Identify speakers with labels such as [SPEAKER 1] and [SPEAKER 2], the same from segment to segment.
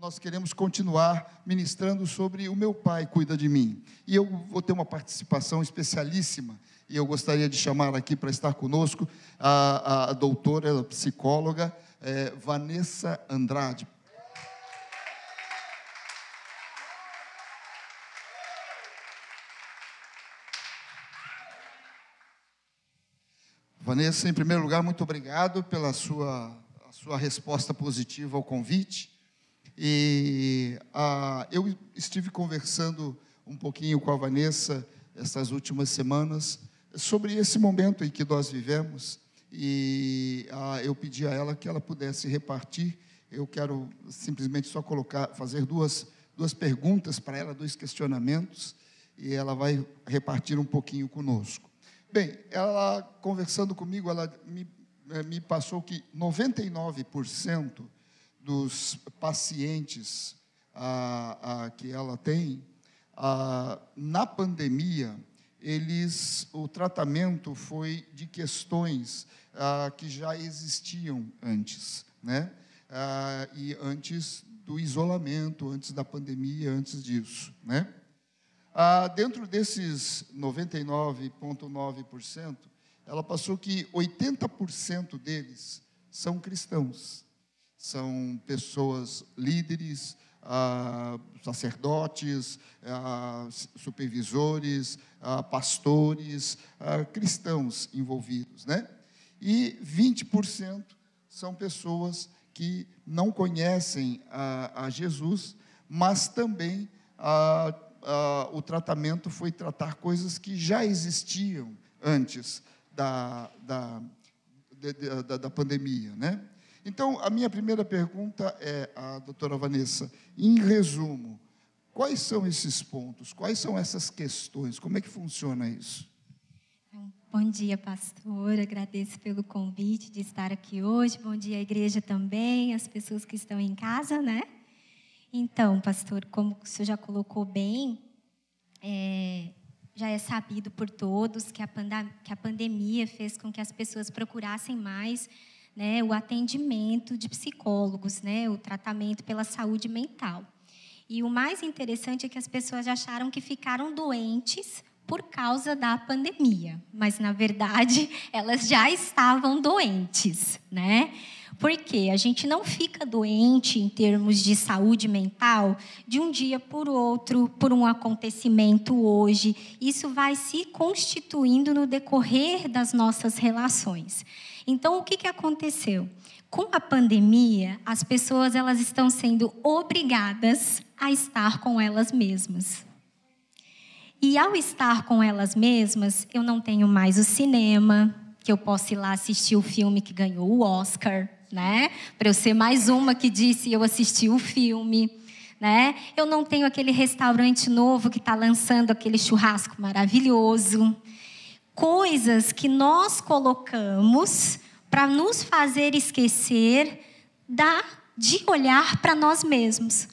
[SPEAKER 1] nós queremos continuar ministrando sobre o meu pai cuida de mim. E eu vou ter uma participação especialíssima, e eu gostaria de chamar aqui para estar conosco a, a doutora, a psicóloga é, Vanessa Andrade. Vanessa, em primeiro lugar, muito obrigado pela sua, sua resposta positiva ao convite. E ah, eu estive conversando um pouquinho com a Vanessa essas últimas semanas sobre esse momento em que nós vivemos. E ah, eu pedi a ela que ela pudesse repartir. Eu quero simplesmente só colocar, fazer duas, duas perguntas para ela, dois questionamentos, e ela vai repartir um pouquinho conosco. Bem, ela conversando comigo, ela me, eh, me passou que 99% dos pacientes que ela tem, na pandemia, eles, o tratamento foi de questões que já existiam antes, né? E antes do isolamento, antes da pandemia, antes disso, né? Dentro desses 99,9%, ela passou que 80% deles são cristãos. São pessoas líderes, ah, sacerdotes, ah, supervisores, ah, pastores, cristãos envolvidos, né? E 20% são pessoas que não conhecem a, Jesus, mas também o tratamento foi tratar coisas que já existiam antes da, da, da, da pandemia. Né? Então, a minha primeira pergunta é à doutora Vanessa, em resumo, quais são esses pontos, quais são essas questões, como é que funciona isso?
[SPEAKER 2] Bom dia, pastor. Agradeço pelo convite de estar aqui hoje. Bom dia à igreja também, as pessoas que estão em casa, né? Então, pastor, como o senhor já colocou bem, é, já é sabido por todos que a, que a pandemia fez com que as pessoas procurassem mais né, o atendimento de psicólogos, né, o tratamento pela saúde mental. E o mais interessante é que as pessoas acharam que ficaram doentes por causa da pandemia, mas na verdade elas já estavam doentes, né? Porque a gente não fica doente em termos de saúde mental de um dia por outro, por um acontecimento hoje. Isso vai se constituindo no decorrer das nossas relações. Então, o que, que aconteceu? Com a pandemia, as pessoas elas estão sendo obrigadas a estar com elas mesmas. E ao estar com elas mesmas, eu não tenho mais o cinema, que eu posso ir lá assistir o filme que ganhou o Oscar né? Para eu ser mais uma que disse eu assisti o filme, né? Eu não tenho aquele restaurante novo que está lançando aquele churrasco maravilhoso. Coisas que nós colocamos para nos fazer esquecer da, de olhar para nós mesmos.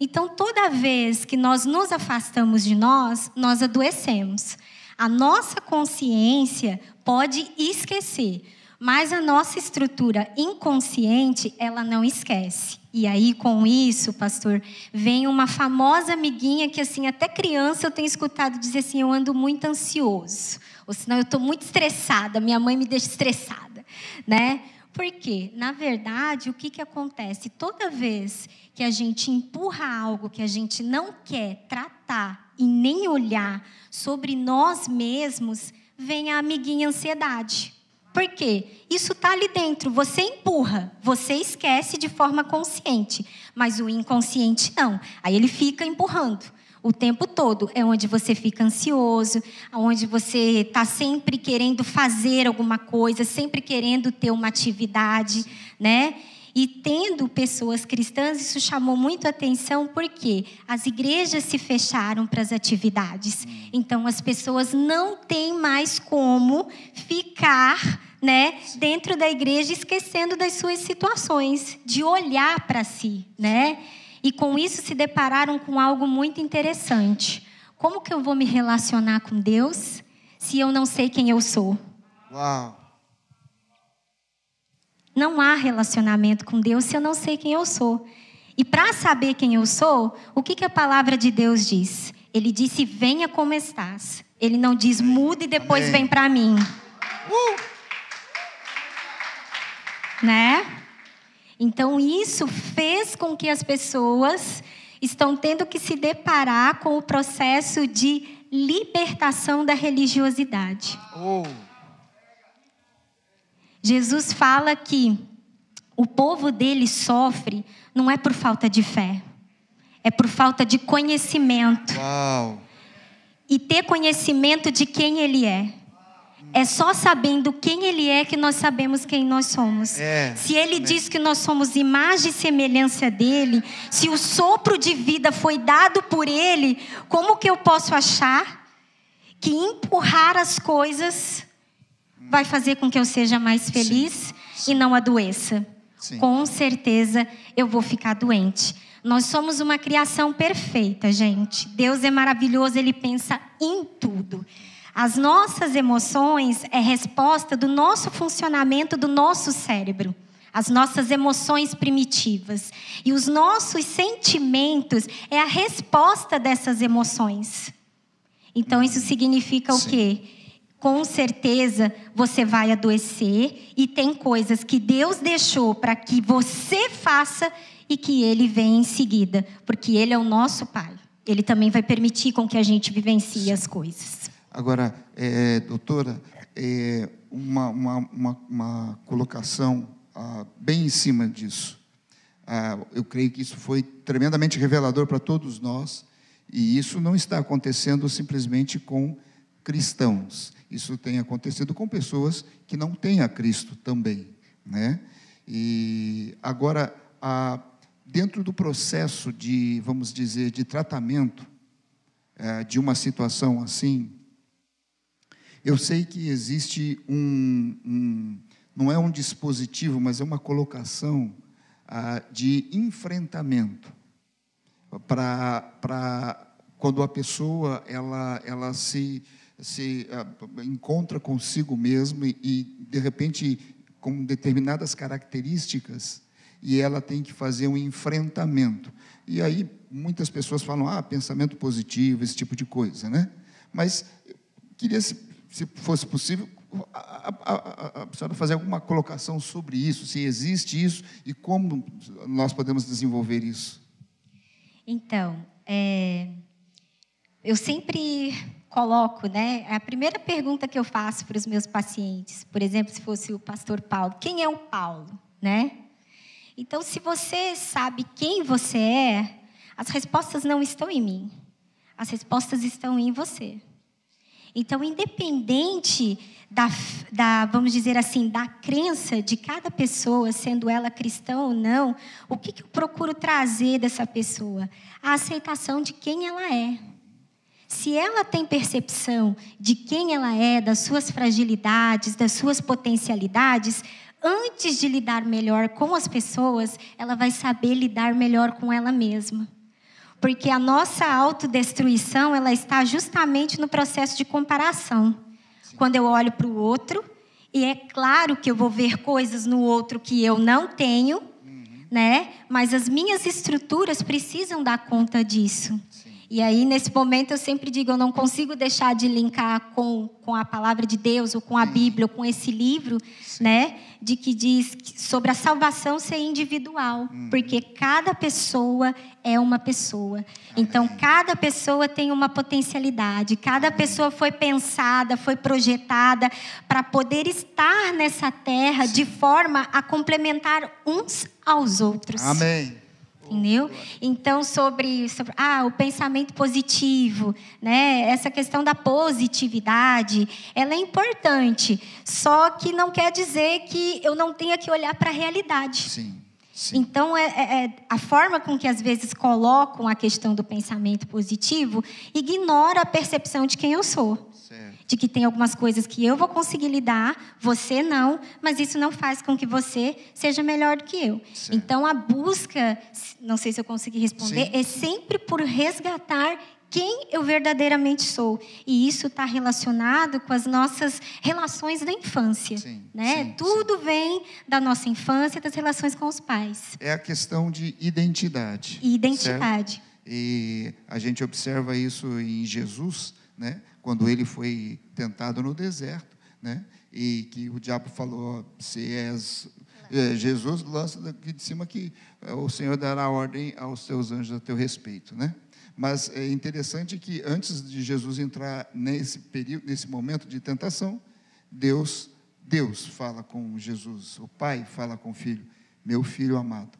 [SPEAKER 2] Então, toda vez que nós nos afastamos de nós, nós adoecemos. A nossa consciência pode esquecer, mas a nossa estrutura inconsciente, ela não esquece. E aí, com isso, pastor, vem uma famosa amiguinha que, assim, até criança eu tenho escutado dizer assim: eu ando muito ansioso. Ou senão eu estou muito estressada, minha mãe me deixa estressada, né? Porque, na verdade, o que, que acontece? Toda vez que a gente empurra algo que a gente não quer tratar e nem olhar sobre nós mesmos, vem a amiguinha ansiedade. Por quê? Isso está ali dentro. Você empurra, você esquece de forma consciente, mas o inconsciente não. Aí ele fica empurrando o tempo todo. É onde você fica ansioso, onde você está sempre querendo fazer alguma coisa, sempre querendo ter uma atividade, né? E tendo pessoas cristãs, isso chamou muito atenção porque as igrejas se fecharam para as atividades. Então as pessoas não têm mais como ficar, né, dentro da igreja esquecendo das suas situações, de olhar para si, né? E com isso se depararam com algo muito interessante. Como que eu vou me relacionar com Deus se eu não sei quem eu sou?
[SPEAKER 1] Uau.
[SPEAKER 2] Não há relacionamento com Deus se eu não sei quem eu sou. E para saber quem eu sou, o que, que a palavra de Deus diz? Ele disse: Venha como estás. Ele não diz muda e depois
[SPEAKER 1] Amém.
[SPEAKER 2] vem para mim.
[SPEAKER 1] Uh!
[SPEAKER 2] Né? Então isso fez com que as pessoas estão tendo que se deparar com o processo de libertação da religiosidade.
[SPEAKER 1] Oh,
[SPEAKER 2] Jesus fala que o povo dele sofre não é por falta de fé, é por falta de conhecimento.
[SPEAKER 1] uau.
[SPEAKER 2] E ter conhecimento de quem ele é. É só sabendo quem ele é que nós sabemos quem nós somos.
[SPEAKER 1] É,
[SPEAKER 2] se ele diz que nós somos imagem e semelhança dele, se o sopro de vida foi dado por ele, como que eu posso achar que empurrar as coisas vai fazer com que eu seja mais feliz e não adoeça?
[SPEAKER 1] Sim.
[SPEAKER 2] Com certeza eu vou ficar doente. Nós somos uma criação perfeita, gente. Deus é maravilhoso, ele pensa em tudo. As nossas emoções é resposta do nosso funcionamento do nosso cérebro. As nossas emoções primitivas. E os nossos sentimentos é a resposta dessas emoções. Então isso significa o
[SPEAKER 1] Sim.
[SPEAKER 2] quê? Com certeza você vai adoecer e tem coisas que Deus deixou para que você faça e que ele vem em seguida, porque ele é o nosso pai. Ele também vai permitir com que a gente vivencie as coisas.
[SPEAKER 1] Agora, é, doutora, é, uma, uma, uma, uma colocação ah, bem em cima disso. Ah, eu creio que isso foi tremendamente revelador para todos nós, e isso não está acontecendo simplesmente com cristãos. Isso tem acontecido com pessoas que não têm a Cristo também, né? E agora, ah, dentro do processo de, vamos dizer, de tratamento eh, de uma situação assim, eu sei que existe um, um- não é um dispositivo, mas é uma colocação ah, de enfrentamento para quando a pessoa ela, ela se, se ah, encontra consigo mesma e, e, de repente com determinadas características e ela tem que fazer um enfrentamento. E aí muitas pessoas falam, ah, pensamento positivo, esse tipo de coisa, né? Mas queria, se, se fosse possível, a- a- a senhora fazer alguma colocação sobre isso, se existe isso e como nós podemos desenvolver isso.
[SPEAKER 2] Então, é, eu sempre coloco, né? A primeira pergunta que eu faço para os meus pacientes, por exemplo, se fosse o pastor Paulo, quem é o Paulo, né? Então, se você sabe quem você é, as respostas não estão em mim. As respostas estão em você. Então, independente da, da, vamos dizer assim, da crença de cada pessoa, sendo ela cristã ou não, o que, que eu procuro trazer dessa pessoa? A aceitação de quem ela é. Se ela tem percepção de quem ela é, das suas fragilidades, das suas potencialidades, antes de lidar melhor com as pessoas, ela vai saber lidar melhor com ela mesma. Porque a nossa autodestruição, ela está justamente no processo de comparação. Quando eu olho para o outro, e é claro que eu vou ver coisas no outro que eu não tenho, né? Mas as minhas estruturas precisam dar conta disso. E aí, nesse momento, eu sempre digo: eu não consigo deixar de linkar com, com a palavra de Deus, ou com a Bíblia, ou com esse livro, né? De que diz sobre a salvação ser individual. Porque cada pessoa é uma pessoa. Então, cada pessoa tem uma potencialidade, cada pessoa foi pensada, foi projetada para poder estar nessa terra de forma a complementar uns aos outros.
[SPEAKER 1] Amém.
[SPEAKER 2] Entendeu? Então, sobre, sobre ah, o pensamento positivo, né? essa questão da positividade, ela é importante. Só que não quer dizer que eu não tenha que olhar para a realidade.
[SPEAKER 1] Sim. Sim.
[SPEAKER 2] Então, é, é- é a forma com que às vezes colocam a questão do pensamento positivo ignora a percepção de quem eu sou. De que tem algumas coisas que eu vou conseguir lidar, você não, mas isso não faz com que você seja melhor do que eu.
[SPEAKER 1] Certo.
[SPEAKER 2] Então, a busca, não sei se eu consegui responder,
[SPEAKER 1] Sim.
[SPEAKER 2] é sempre por resgatar quem eu verdadeiramente sou. E isso está relacionado com as nossas relações da infância. Sim, né? Sim, Tudo sim. vem da nossa infância, das relações com os pais.
[SPEAKER 1] É a questão de identidade.
[SPEAKER 2] Identidade.
[SPEAKER 1] Certo? E a gente observa isso em Jesus, né? quando ele foi tentado no deserto, né? e que o diabo falou: se és é, Jesus, lança daqui de cima que é, o Senhor dará ordem aos teus anjos a teu respeito. Né? Mas é interessante que antes de Jesus entrar nesse período, nesse momento de tentação, Deus, Deus fala com Jesus, o Pai fala com o Filho, meu filho amado,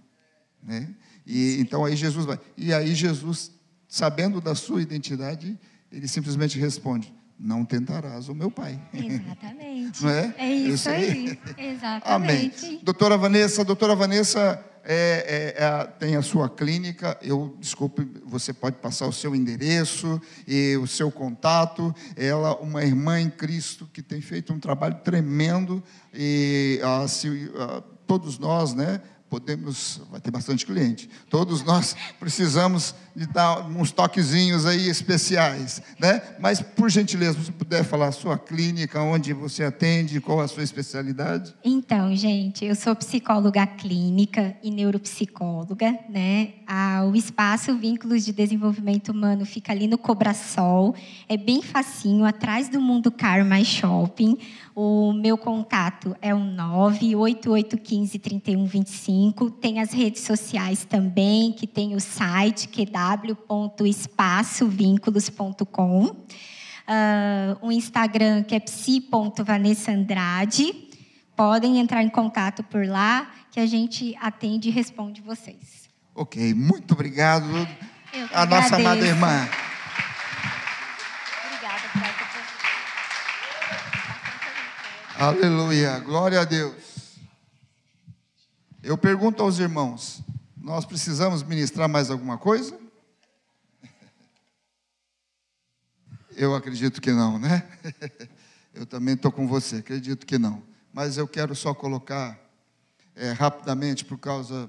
[SPEAKER 1] né? E então aí Jesus vai. E aí Jesus, sabendo da sua identidade, ele simplesmente responde: não tentarás o meu pai.
[SPEAKER 2] Exatamente.
[SPEAKER 1] Não é?
[SPEAKER 2] É isso, aí. Exatamente.
[SPEAKER 1] Amém. Doutora Vanessa, doutora Vanessa é, é, é, tem a sua clínica. Eu, desculpe, você pode passar o seu endereço e o seu contato. Ela, uma irmã em Cristo que tem feito um trabalho tremendo e ah, se, ah, todos nós, né? podemos, vai ter bastante cliente. Todos nós precisamos de dar uns toquezinhos aí especiais, né? Mas por gentileza, se puder falar a sua clínica, onde você atende, qual a sua especialidade?
[SPEAKER 2] Então, gente, eu sou psicóloga clínica e neuropsicóloga, né? Ah, o espaço Vínculos de Desenvolvimento Humano fica ali no Cobrasol, é bem facinho, atrás do Mundo Car Mais Shopping. O meu contato é o 98815 3125. Tem as redes sociais também, que tem o site que é www.espaçovinculos.com. Uh, o Instagram que é psi.vanessaandrade. Podem entrar em contato por lá, que a gente atende e responde vocês.
[SPEAKER 1] Ok, muito obrigado. a nossa amada irmã. Aleluia, glória a Deus. Eu pergunto aos irmãos: nós precisamos ministrar mais alguma coisa? Eu acredito que não, né? Eu também estou com você, acredito que não. Mas eu quero só colocar é, rapidamente, por causa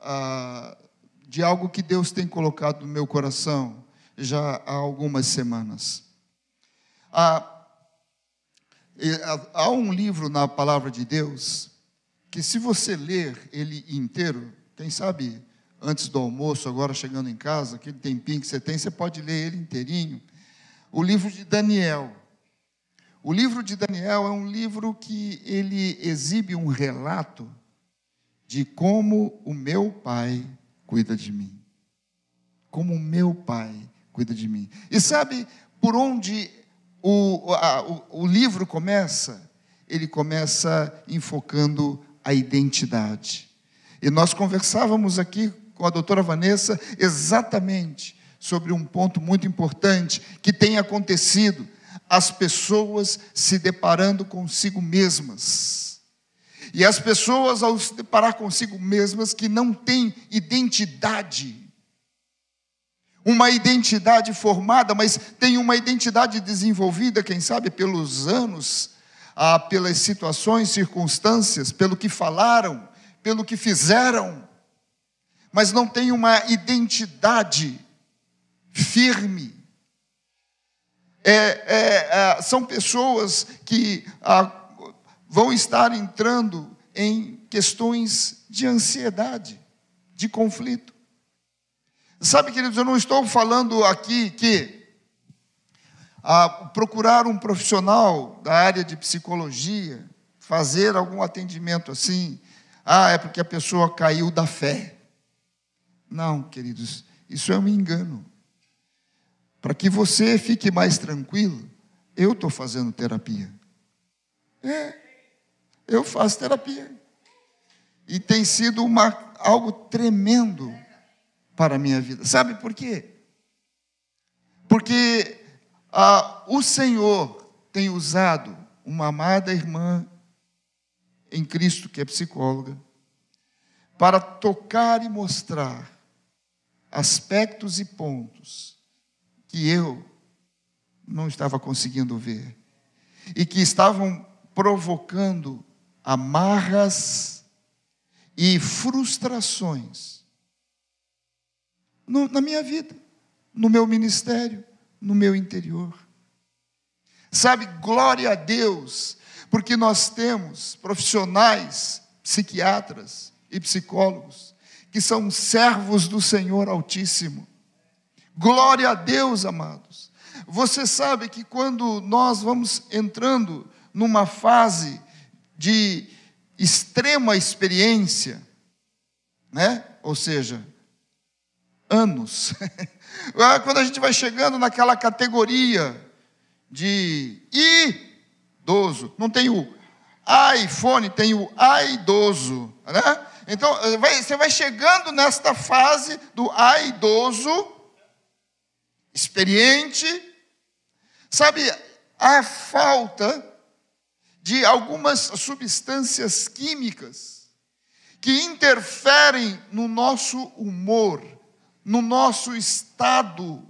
[SPEAKER 1] ah, de algo que Deus tem colocado no meu coração já há algumas semanas. Ah, Há um livro na palavra de Deus que, se você ler ele inteiro, quem sabe antes do almoço, agora chegando em casa, aquele tempinho que você tem, você pode ler ele inteirinho. O livro de Daniel. O livro de Daniel é um livro que ele exibe um relato de como o meu pai cuida de mim. Como o meu pai cuida de mim. E sabe por onde o, a, o, o livro começa, ele começa enfocando a identidade. E nós conversávamos aqui com a doutora Vanessa exatamente sobre um ponto muito importante que tem acontecido: as pessoas se deparando consigo mesmas. E as pessoas, ao se deparar consigo mesmas, que não têm identidade, uma identidade formada, mas tem uma identidade desenvolvida, quem sabe, pelos anos, ah, pelas situações, circunstâncias, pelo que falaram, pelo que fizeram, mas não tem uma identidade firme. É, é, é, são pessoas que ah, vão estar entrando em questões de ansiedade, de conflito. Sabe, queridos, eu não estou falando aqui que a procurar um profissional da área de psicologia, fazer algum atendimento assim, ah, é porque a pessoa caiu da fé. Não, queridos, isso é um engano. Para que você fique mais tranquilo, eu estou fazendo terapia. É, eu faço terapia. E tem sido uma, algo tremendo para a minha vida. Sabe por quê? Porque ah, o Senhor tem usado uma amada irmã em Cristo, que é psicóloga, para tocar e mostrar aspectos e pontos que eu não estava conseguindo ver e que estavam provocando amarras e frustrações no, na minha vida, no meu ministério, no meu interior. Sabe, glória a Deus, porque nós temos profissionais, psiquiatras e psicólogos que são servos do Senhor Altíssimo. Glória a Deus, amados. Você sabe que quando nós vamos entrando numa fase de extrema experiência, né? Ou seja, anos. Ah, quando a gente vai chegando naquela categoria de idoso, não tem o iPhone, tem o idoso, né? Então, você vai chegando nesta fase do idoso, experiente, sabe, a falta de algumas substâncias químicas que interferem no nosso humor, no nosso estado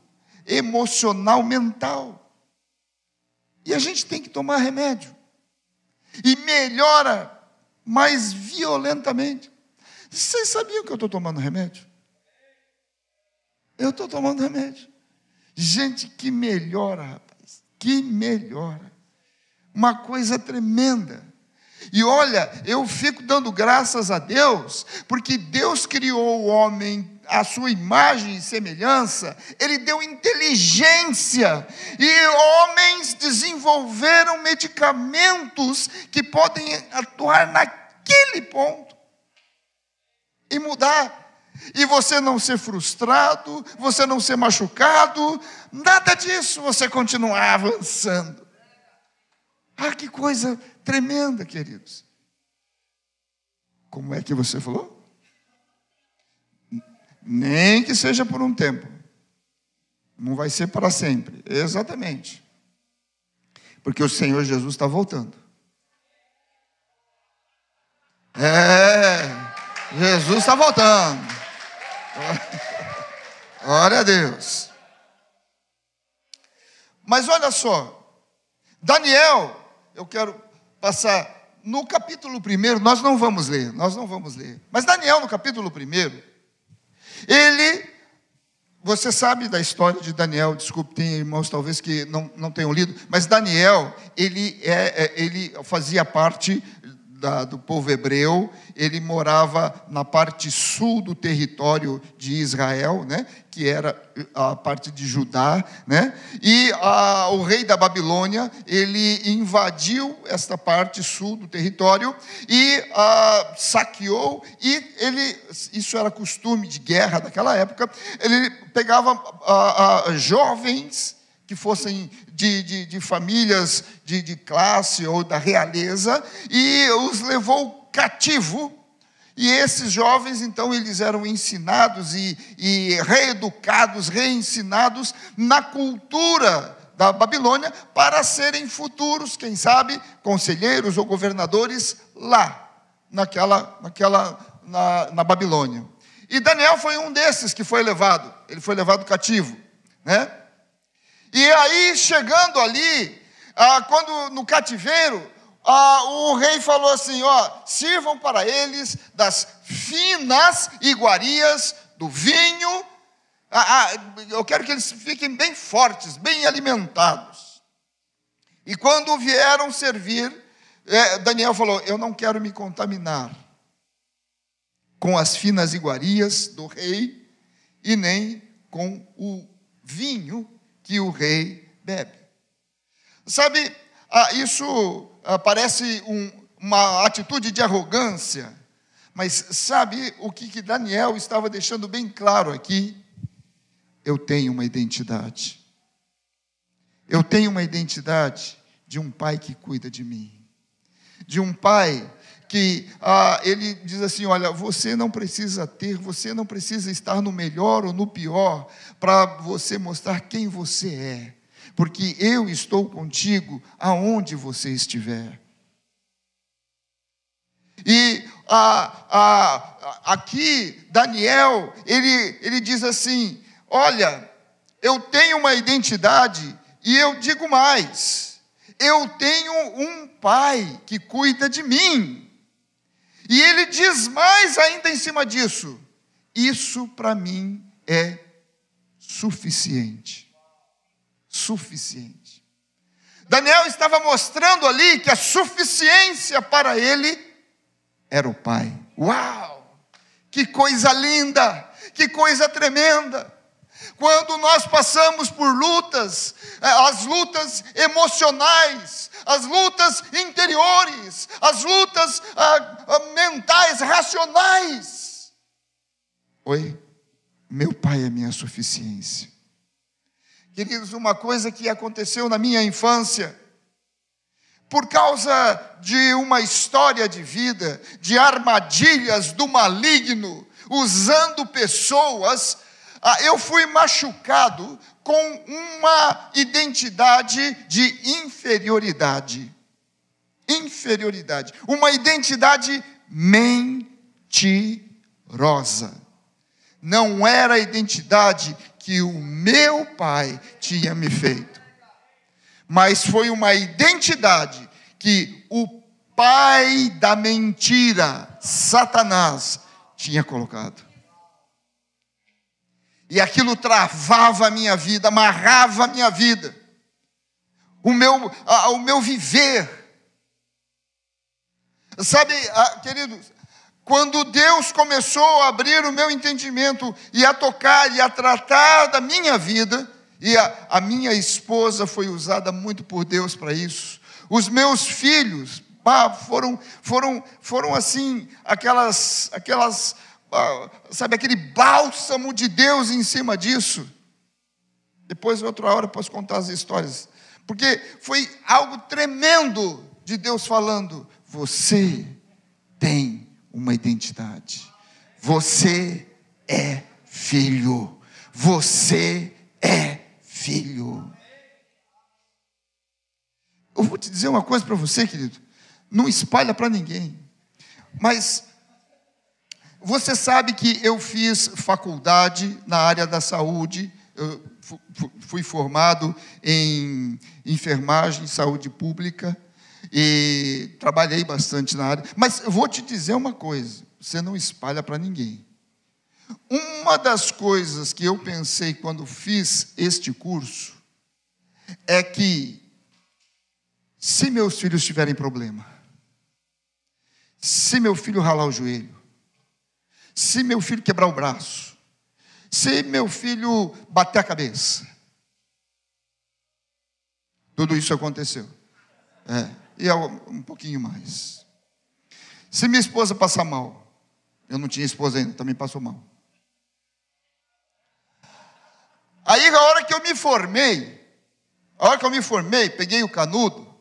[SPEAKER 1] emocional, mental. E a gente tem que tomar remédio. E melhora mais violentamente. Vocês sabiam que eu estou tomando remédio? Eu estou tomando remédio. Gente, que melhora, rapaz. Que melhora uma coisa tremenda. E olha, eu fico dando graças a Deus, porque Deus criou o homem à sua imagem e semelhança, ele deu inteligência, e homens desenvolveram medicamentos que podem atuar naquele ponto e mudar. E você não ser frustrado, você não ser machucado, nada disso, você continuar avançando. Ah, que coisa tremenda, queridos. Como é que você falou? Nem que seja por um tempo. Não vai ser para sempre. Exatamente. Porque o Senhor Jesus está voltando. É, Jesus está voltando. Glória a Deus. Mas olha só, Daniel eu quero passar no capítulo 1, nós não vamos ler, nós não vamos ler. Mas Daniel, no capítulo 1, ele, você sabe da história de Daniel, desculpe, tem irmãos talvez que não, não tenham lido, mas Daniel, ele, é, é ele fazia parte da, do povo hebreu, ele morava na parte sul do território de Israel, né, que era a parte de Judá, né, e a, o rei da Babilônia, ele invadiu esta parte sul do território e a, saqueou, e ele, isso era costume de guerra daquela época, ele pegava a, jovens que fossem de, de, de famílias de, de classe ou da realeza, e os levou cativo. E esses jovens, então, eles eram ensinados e, e reeducados, reensinados na cultura da Babilônia para serem futuros, quem sabe, conselheiros ou governadores lá, naquela, naquela na, na Babilônia. E Daniel foi um desses que foi levado, ele foi levado cativo, né? E aí, chegando ali, ah, quando no cativeiro, ah, o rei falou assim: ó, sirvam para eles das finas iguarias do vinho. Ah, ah, eu quero que eles fiquem bem fortes, bem alimentados. E quando vieram servir, é, Daniel falou: Eu não quero me contaminar com as finas iguarias do rei e nem com o vinho que o rei bebe. Sabe, ah, isso ah, parece um, uma atitude de arrogância, mas sabe o que Daniel estava deixando bem claro aqui? Eu tenho uma identidade. Eu tenho uma identidade de um pai que cuida de mim, de um pai que ah, ele diz assim: olha, você não precisa ter, você não precisa estar no melhor ou no pior para você mostrar quem você é, porque eu estou contigo aonde você estiver. E ah, ah, aqui, Daniel, ele, ele diz assim: olha, eu tenho uma identidade, e eu digo mais, eu tenho um pai que cuida de mim. E ele diz mais ainda em cima disso: Isso para mim é suficiente. Suficiente. Daniel estava mostrando ali que a suficiência para ele era o Pai. Uau! Que coisa linda! Que coisa tremenda! Quando nós passamos por lutas, é, as lutas emocionais, as lutas interiores, as lutas ah, ah, mentais, racionais. Oi, meu pai é minha suficiência. Queridos, uma coisa que aconteceu na minha infância, por causa de uma história de vida, de armadilhas do maligno, usando pessoas, ah, eu fui machucado com uma identidade de inferioridade. Inferioridade. Uma identidade mentirosa. Não era a identidade que o meu pai tinha me feito, mas foi uma identidade que o pai da mentira, Satanás, tinha colocado. E aquilo travava a minha vida, amarrava a minha vida, o meu, a, o meu viver. Sabe, a, queridos, quando Deus começou a abrir o meu entendimento e a tocar e a tratar da minha vida, e a, a minha esposa foi usada muito por Deus para isso, os meus filhos ah, foram, foram, foram assim, aquelas, aquelas sabe, aquele bálsamo de Deus em cima disso. Depois, outra hora, eu posso contar as histórias. Porque foi algo tremendo de Deus falando: você tem uma identidade, você é filho, você é filho. Eu vou te dizer uma coisa para você, querido, não espalha para ninguém, mas você sabe que eu fiz faculdade na área da saúde, eu fui formado em enfermagem, saúde pública, e trabalhei bastante na área. Mas eu vou te dizer uma coisa: você não espalha para ninguém. Uma das coisas que eu pensei quando fiz este curso é que, se meus filhos tiverem problema, se meu filho ralar o joelho, se meu filho quebrar o braço, se meu filho bater a cabeça. Tudo isso aconteceu. É, e um pouquinho mais. Se minha esposa passar mal, eu não tinha esposa ainda, também passou mal. Aí, a hora que eu me formei, a hora que eu me formei, peguei o canudo,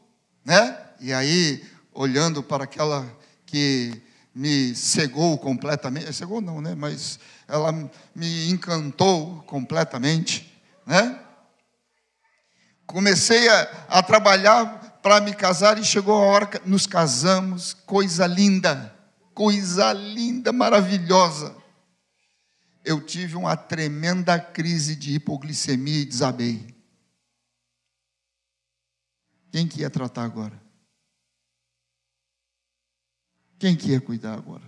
[SPEAKER 1] né? E aí, olhando para aquela que me cegou completamente, cegou não, né? Mas ela me encantou completamente, né? Comecei a, a trabalhar para me casar e chegou a hora que nos casamos, coisa linda, coisa linda, maravilhosa. Eu tive uma tremenda crise de hipoglicemia e desabei. Quem que ia tratar agora? Quem que ia cuidar agora?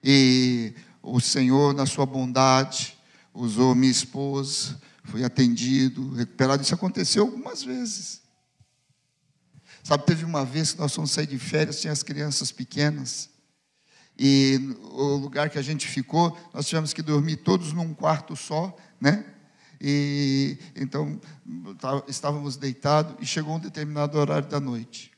[SPEAKER 1] E o Senhor, na sua bondade, usou minha esposa, foi atendido, recuperado. Isso aconteceu algumas vezes. Sabe, teve uma vez que nós fomos sair de férias, tinha as crianças pequenas, e o lugar que a gente ficou, nós tivemos que dormir todos num quarto só, né? E então tá, estávamos deitados e chegou um determinado horário da noite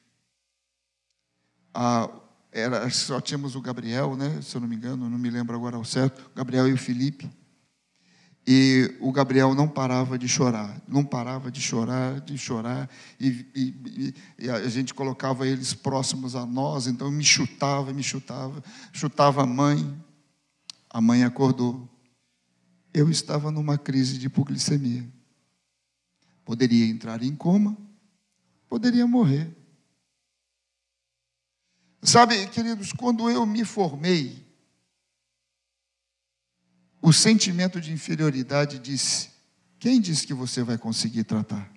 [SPEAKER 1] a, era, só tínhamos o Gabriel, né, se eu não me engano, não me lembro agora ao certo, o Gabriel e o Felipe. E o Gabriel não parava de chorar, não parava de chorar, de chorar, e, e, e, a gente colocava eles próximos a nós, então me chutava, me chutava, chutava a mãe. A mãe acordou. Eu estava numa crise de hipoglicemia. Poderia entrar em coma, poderia morrer. Sabe, queridos, quando eu me formei, o sentimento de inferioridade disse: quem disse que você vai conseguir tratar?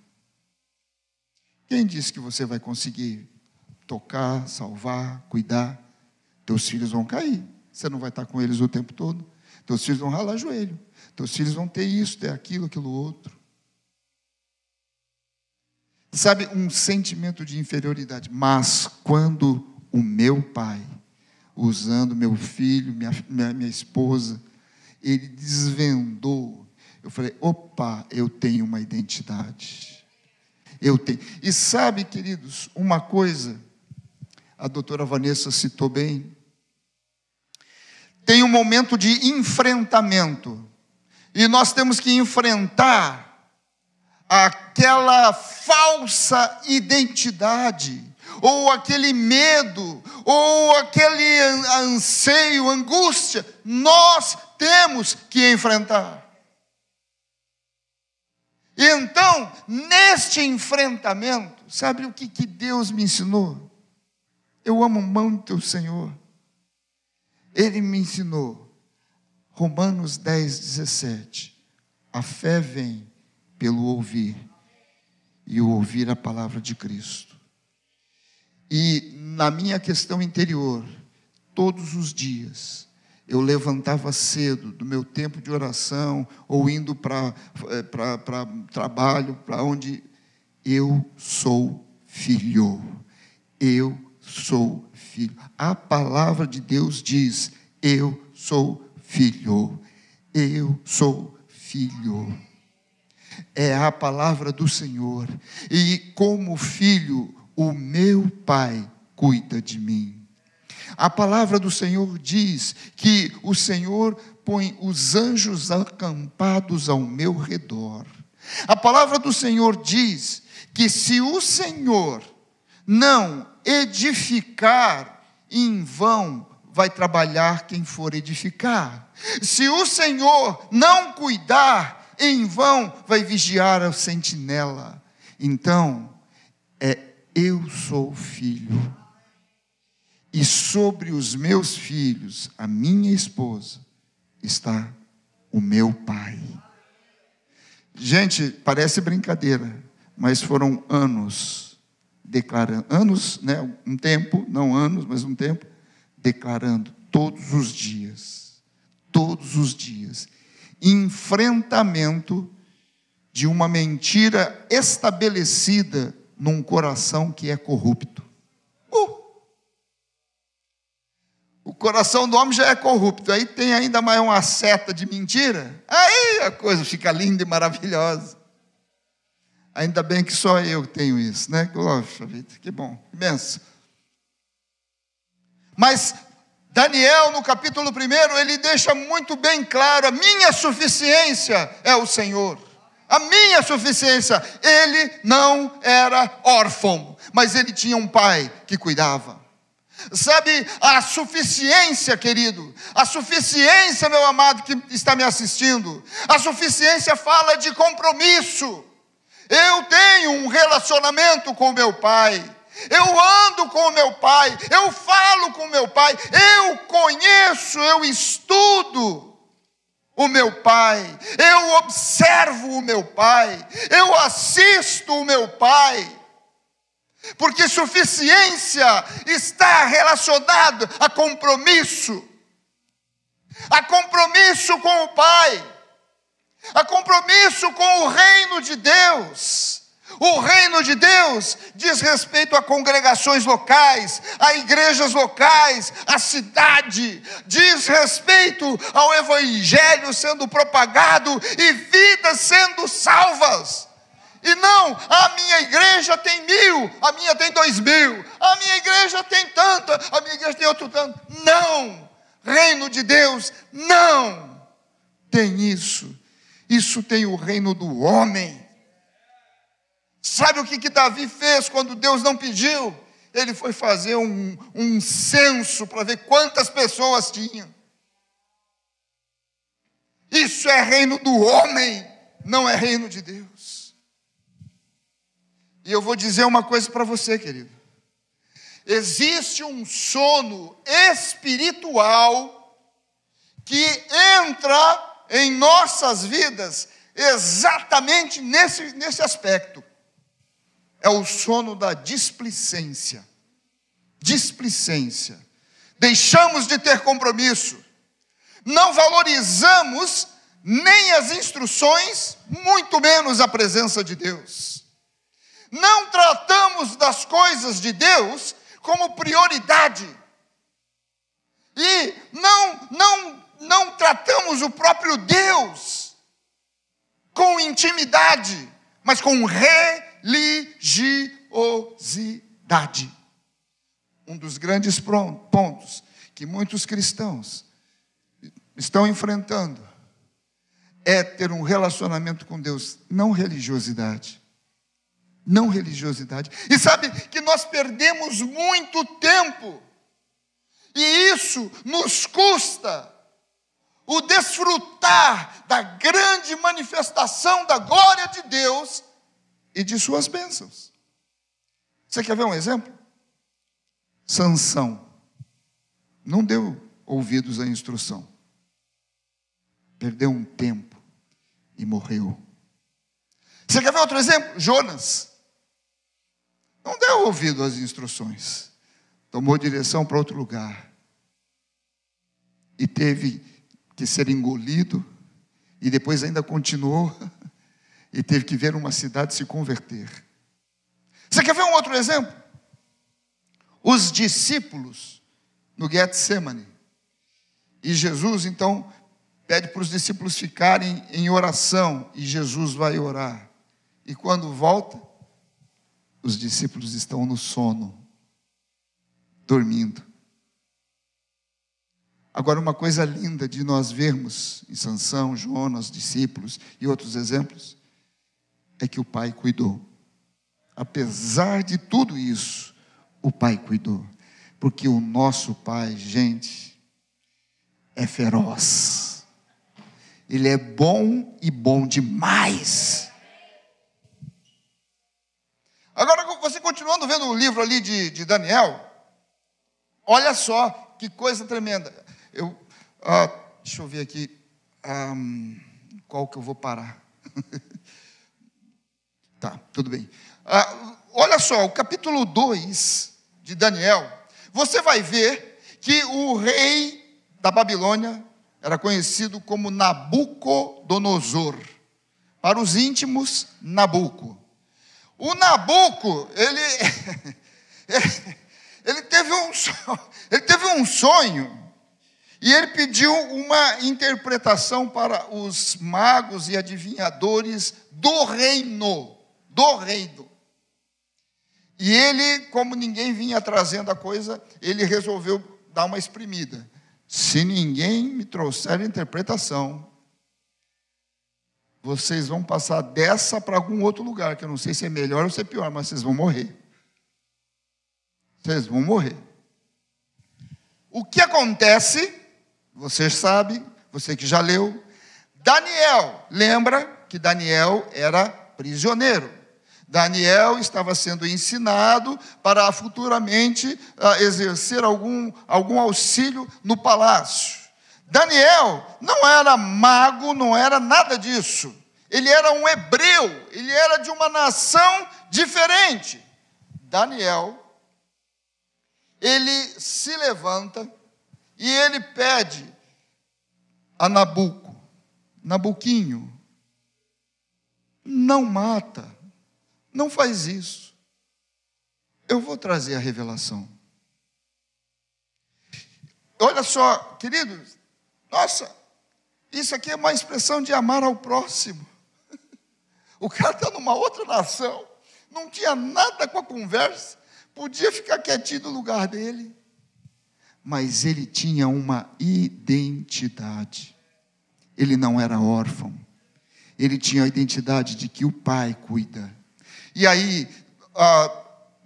[SPEAKER 1] Quem disse que você vai conseguir tocar, salvar, cuidar? Teus filhos vão cair, você não vai estar com eles o tempo todo. Teus filhos vão ralar joelho. Teus filhos vão ter isso, ter aquilo, aquilo outro. Sabe, um sentimento de inferioridade. Mas quando o meu pai, usando meu filho, minha, minha, minha esposa, ele desvendou, eu falei: opa, eu tenho uma identidade. Eu tenho. E sabe, queridos, uma coisa, a doutora Vanessa citou bem, tem um momento de enfrentamento. E nós temos que enfrentar aquela falsa identidade, ou aquele medo, ou aquele anseio, angústia, nós temos que enfrentar. E então, neste enfrentamento, sabe o que, que Deus me ensinou? Eu amo muito o Senhor. Ele me ensinou, Romanos 10, 17. A fé vem pelo ouvir, e o ouvir a palavra de Cristo. E na minha questão interior, todos os dias, eu levantava cedo do meu tempo de oração, ou indo para eh, trabalho, para onde eu sou filho. Eu sou filho. A palavra de Deus diz: Eu sou filho. Eu sou filho é a palavra do Senhor. E como filho, o meu Pai cuida de mim. A palavra do Senhor diz que o Senhor põe os anjos acampados ao meu redor. A palavra do Senhor diz que se o Senhor não edificar, em vão vai trabalhar quem for edificar. Se o Senhor não cuidar, em vão vai vigiar a sentinela. Então, eu sou filho. E sobre os meus filhos, a minha esposa, está o meu pai. Gente, parece brincadeira, mas foram anos declarando, anos, né, um tempo, não anos, mas um tempo, declarando todos os dias, todos os dias, enfrentamento de uma mentira estabelecida num coração que é corrupto. Uh! O coração do homem já é corrupto, aí tem ainda mais uma seta de mentira, aí a coisa fica linda e maravilhosa. Ainda bem que só eu tenho isso, né? Poxa vida, que bom, imenso. Mas Daniel, no capítulo 1, ele deixa muito bem claro: a minha suficiência é o Senhor. A minha suficiência. Ele não era órfão, mas ele tinha um pai que cuidava. Sabe, a suficiência, querido, a suficiência, meu amado que está me assistindo, a suficiência fala de compromisso. Eu tenho um relacionamento com meu pai. Eu ando com meu pai, eu falo com meu pai, eu conheço, eu estudo o meu pai, eu observo o meu pai, eu assisto o meu pai. Porque suficiência está relacionado a compromisso. A compromisso com o pai, a compromisso com o reino de Deus. O reino de Deus diz respeito a congregações locais, a igrejas locais, a cidade, diz respeito ao evangelho sendo propagado e vidas sendo salvas. E não, a minha igreja tem mil, a minha tem dois mil, a minha igreja tem tanta, a minha igreja tem outro tanto. Não, reino de Deus, não tem isso. Isso tem o reino do homem Sabe o que, que Davi fez quando Deus não pediu? Ele foi fazer um, um censo para ver quantas pessoas tinham. Isso é reino do homem, não é reino de Deus. E eu vou dizer uma coisa para você, querido. Existe um sono espiritual que entra em nossas vidas exatamente nesse, nesse aspecto é o sono da displicência. Displicência. Deixamos de ter compromisso. não valorizamos nem as instruções, muito menos a presença de Deus. Não tratamos das coisas de Deus como prioridade. E não não não tratamos o próprio Deus com intimidade, mas com religiosidade. Um dos grandes pontos que muitos cristãos estão enfrentando é ter um relacionamento com Deus, não religiosidade. Não religiosidade. E sabe que nós perdemos muito tempo, e isso nos custa o desfrutar da grande manifestação da glória de Deus e de suas bênçãos. Você quer ver um exemplo? Sansão não deu ouvidos à instrução. Perdeu um tempo e morreu. Você quer ver outro exemplo? Jonas. Não deu ouvido às instruções. Tomou direção para outro lugar. E teve que ser engolido. E depois ainda continuou. E teve que ver uma cidade se converter. Você quer ver um outro exemplo? Os discípulos no Getsemane. E Jesus, então, pede para os discípulos ficarem em oração. E Jesus vai orar. E quando volta, os discípulos estão no sono, dormindo. Agora, uma coisa linda de nós vermos em Sansão, Jonas, discípulos e outros exemplos, é que o Pai cuidou. Apesar de tudo isso, o Pai cuidou. Porque o nosso Pai, gente, é feroz. Ele é bom e bom demais. Agora, você continuando vendo o livro ali de, de Daniel, olha só que coisa tremenda. Eu, ah, deixa eu ver aqui, um, qual que eu vou parar. tá, tudo bem. Ah, olha só, o capítulo 2 de Daniel, você vai ver que o rei da Babilônia era conhecido como Nabucodonosor. Para os íntimos, Nabuco. O Nabuco, ele, ele, teve um, ele teve um sonho e ele pediu uma interpretação para os magos e adivinhadores do reino, do reino. E ele, como ninguém vinha trazendo a coisa, ele resolveu dar uma exprimida. Se ninguém me trouxer interpretação, vocês vão passar dessa para algum outro lugar, que eu não sei se é melhor ou se é pior, mas vocês vão morrer. Vocês vão morrer. O que acontece, você sabe, você que já leu, Daniel, lembra que Daniel era prisioneiro. Daniel estava sendo ensinado para futuramente uh, exercer algum, algum auxílio no palácio. Daniel não era mago, não era nada disso. Ele era um hebreu, ele era de uma nação diferente. Daniel, ele se levanta e ele pede a Nabuco, Nabuquinho, não mata não faz isso. Eu vou trazer a revelação. Olha só, queridos, nossa, isso aqui é uma expressão de amar ao próximo. O cara está numa outra nação, não tinha nada com a conversa, podia ficar quietinho no lugar dele, mas ele tinha uma identidade. Ele não era órfão, ele tinha a identidade de que o pai cuida. E aí,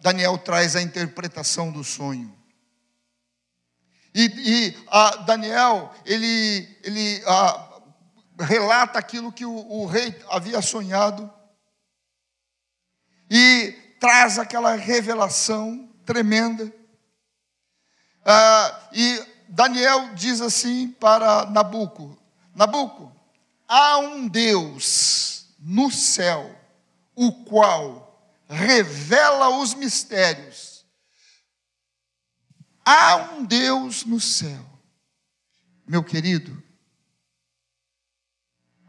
[SPEAKER 1] Daniel traz a interpretação do sonho. E, e Daniel, ele, ele relata aquilo que o, o rei havia sonhado. E traz aquela revelação tremenda. Ah, e Daniel diz assim para Nabuco: Nabuco, há um Deus no céu o qual revela os mistérios. Há um Deus no céu. Meu querido,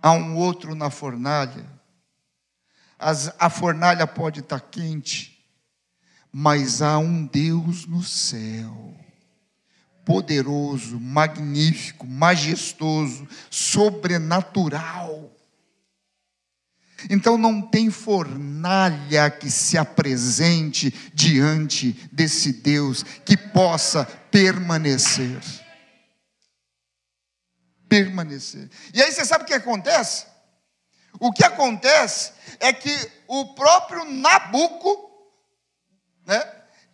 [SPEAKER 1] há um outro na fornalha. As, a fornalha pode estar quente, mas há um Deus no céu, poderoso, magnífico, majestoso, sobrenatural. Então não tem fornalha que se apresente diante desse Deus que possa permanecer. Permanecer. E aí você sabe o que acontece? O que acontece é que o próprio Nabuco, né,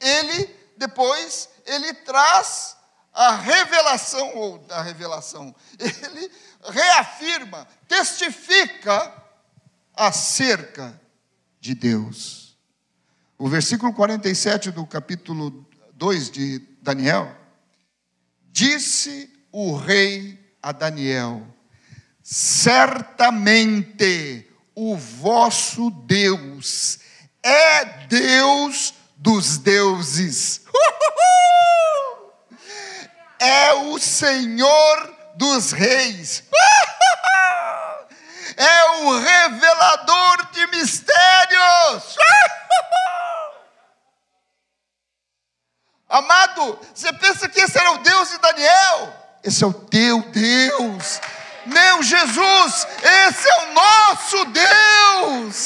[SPEAKER 1] ele depois ele traz a revelação ou da revelação, ele reafirma, testifica acerca de Deus. O versículo 47 do capítulo 2 de Daniel, disse o rei a Daniel: certamente o vosso Deus é Deus dos deuses, é o Senhor dos reis é o revelador de mistérios. Amado, você pensa que esse era o Deus de Daniel? Esse é o teu Deus. Meu Jesus, esse é o nosso Deus.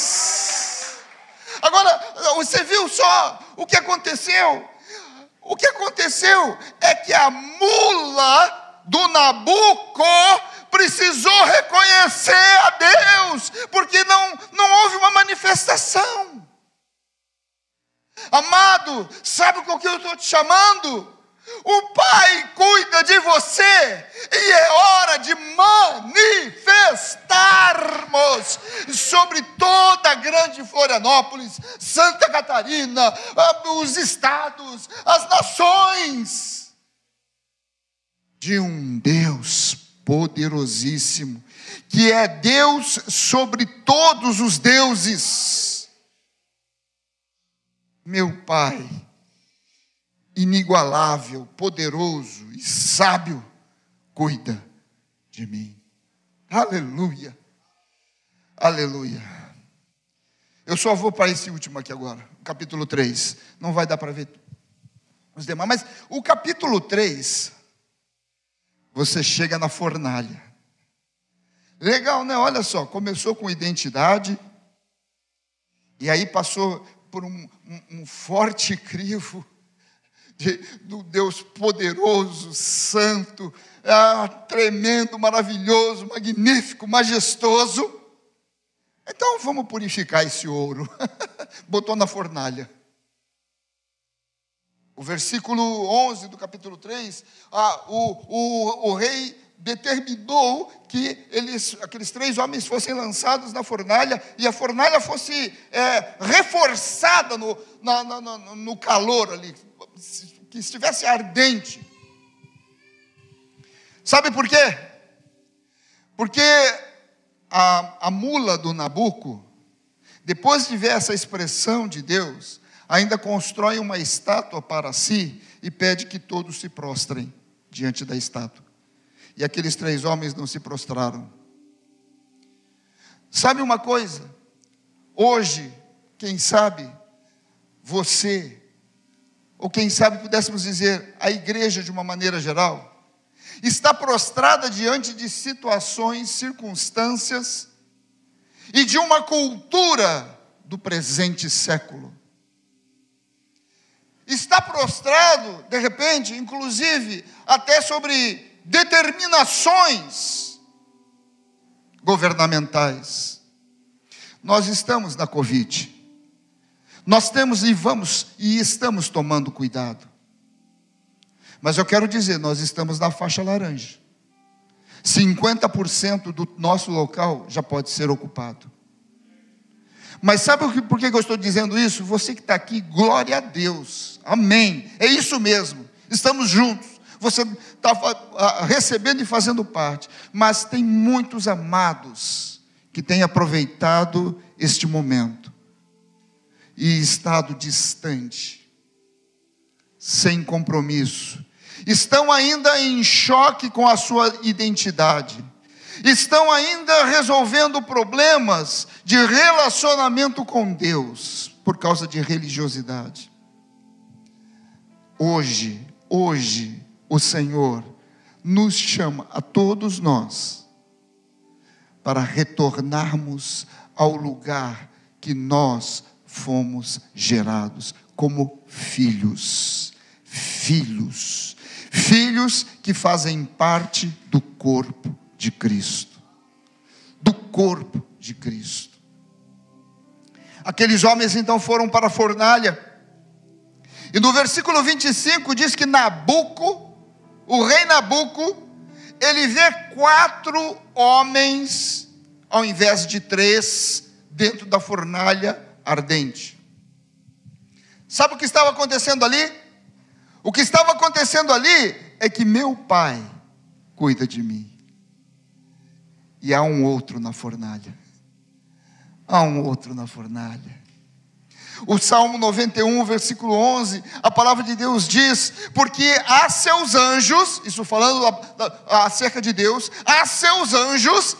[SPEAKER 1] Agora, você viu só o que aconteceu? O que aconteceu é que a mula do Nabuco precisou reconhecer a Deus, porque não, não houve uma manifestação. Amado, sabe o que eu estou te chamando? O Pai cuida de você e é hora de manifestarmos sobre toda a grande Florianópolis, Santa Catarina, os estados, as nações, de um Deus poderosíssimo, que é Deus sobre todos os deuses. Meu Pai, inigualável, poderoso e sábio, cuida de mim. Aleluia. Aleluia. Eu só vou para esse último aqui agora, capítulo 3. Não vai dar para ver os demais, mas o capítulo 3 você chega na fornalha. Legal, né? Olha só, começou com identidade, e aí passou por um, um, um forte crivo de, do Deus poderoso, santo, ah, tremendo, maravilhoso, magnífico, majestoso. Então vamos purificar esse ouro. Botou na fornalha o versículo 11 do capítulo 3, ah, o, o, o rei determinou que eles, aqueles três homens fossem lançados na fornalha e a fornalha fosse é, reforçada no, na, na, no calor ali, que estivesse ardente. Sabe por quê? Porque a, a mula do Nabuco, depois de ver essa expressão de Deus, ainda constrói uma estátua para si e pede que todos se prostrem diante da estátua. E aqueles três homens não se prostraram. Sabe uma coisa? Hoje, quem sabe, você, ou quem sabe pudéssemos dizer, a igreja de uma maneira geral, está prostrada diante de situações, circunstâncias e de uma cultura do presente século está prostrado, de repente, inclusive, até sobre determinações governamentais. Nós estamos na Covid. Nós temos e vamos e estamos tomando cuidado. Mas eu quero dizer, nós estamos na faixa laranja. 50% do nosso local já pode ser ocupado. Mas sabe por que eu estou dizendo isso? Você que está aqui, glória a Deus. Amém. É isso mesmo. Estamos juntos. Você está recebendo e fazendo parte. Mas tem muitos amados que têm aproveitado este momento e estado distante, sem compromisso. Estão ainda em choque com a sua identidade estão ainda resolvendo problemas de relacionamento com Deus por causa de religiosidade. Hoje, hoje, o Senhor nos chama a todos nós para retornarmos ao lugar que nós fomos gerados como filhos. Filhos. Filhos que fazem parte do corpo de Cristo. Do corpo de Cristo. Aqueles homens então foram para a fornalha. E no versículo 25 diz que Nabuco, o rei Nabuco, ele vê quatro homens ao invés de três dentro da fornalha ardente. Sabe o que estava acontecendo ali? O que estava acontecendo ali é que meu pai cuida de mim. E há um outro na fornalha. Há um outro na fornalha. O Salmo 91, versículo 11, a palavra de Deus diz: Porque a seus anjos, isso falando acerca de Deus, a seus anjos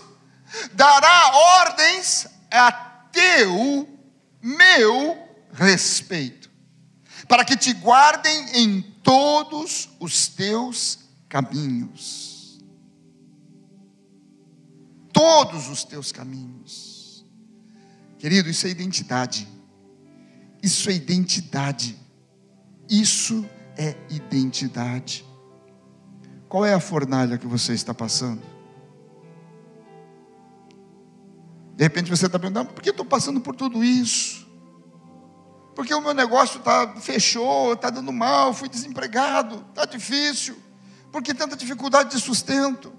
[SPEAKER 1] dará ordens a teu, meu respeito, para que te guardem em todos os teus caminhos. Todos os teus caminhos. Querido, isso é identidade. Isso é identidade. Isso é identidade. Qual é a fornalha que você está passando? De repente você está perguntando, por que estou passando por tudo isso? Porque o meu negócio tá, fechou, está dando mal, fui desempregado, está difícil. Por que tanta dificuldade de sustento?